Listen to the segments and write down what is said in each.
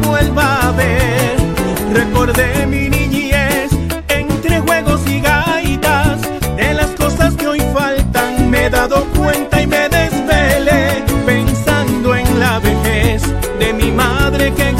vuelva a ver. Recordé mi niñez entre juegos y gaitas. De las cosas que hoy faltan me he dado cuenta y me desvelé pensando en la vejez de mi madre que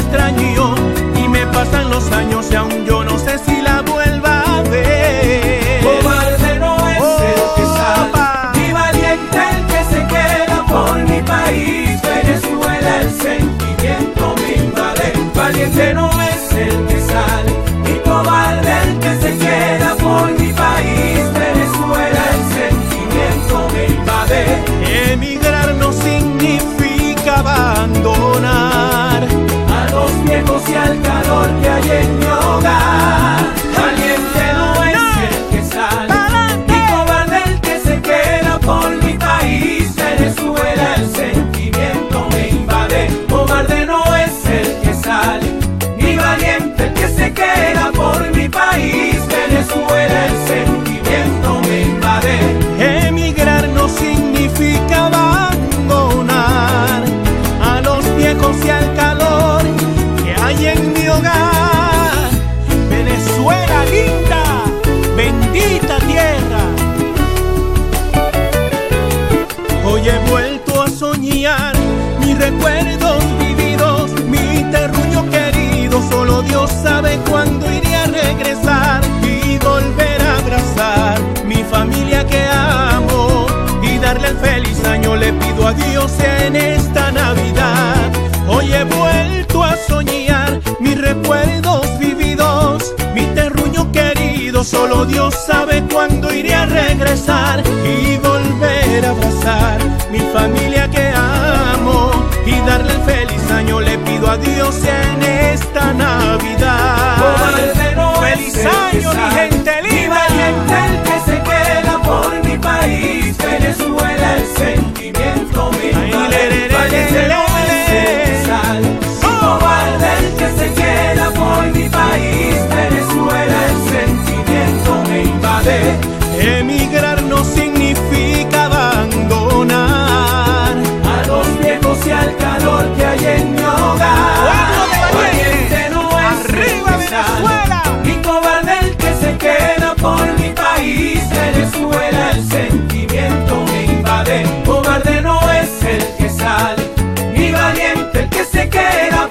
valiente el que se queda por mi país, Venezuela el centro. Solo Dios sabe cuándo iré a regresar y volver a abrazar mi familia que amo y darle el feliz año. Le pido a Dios en esta Navidad. El que se queda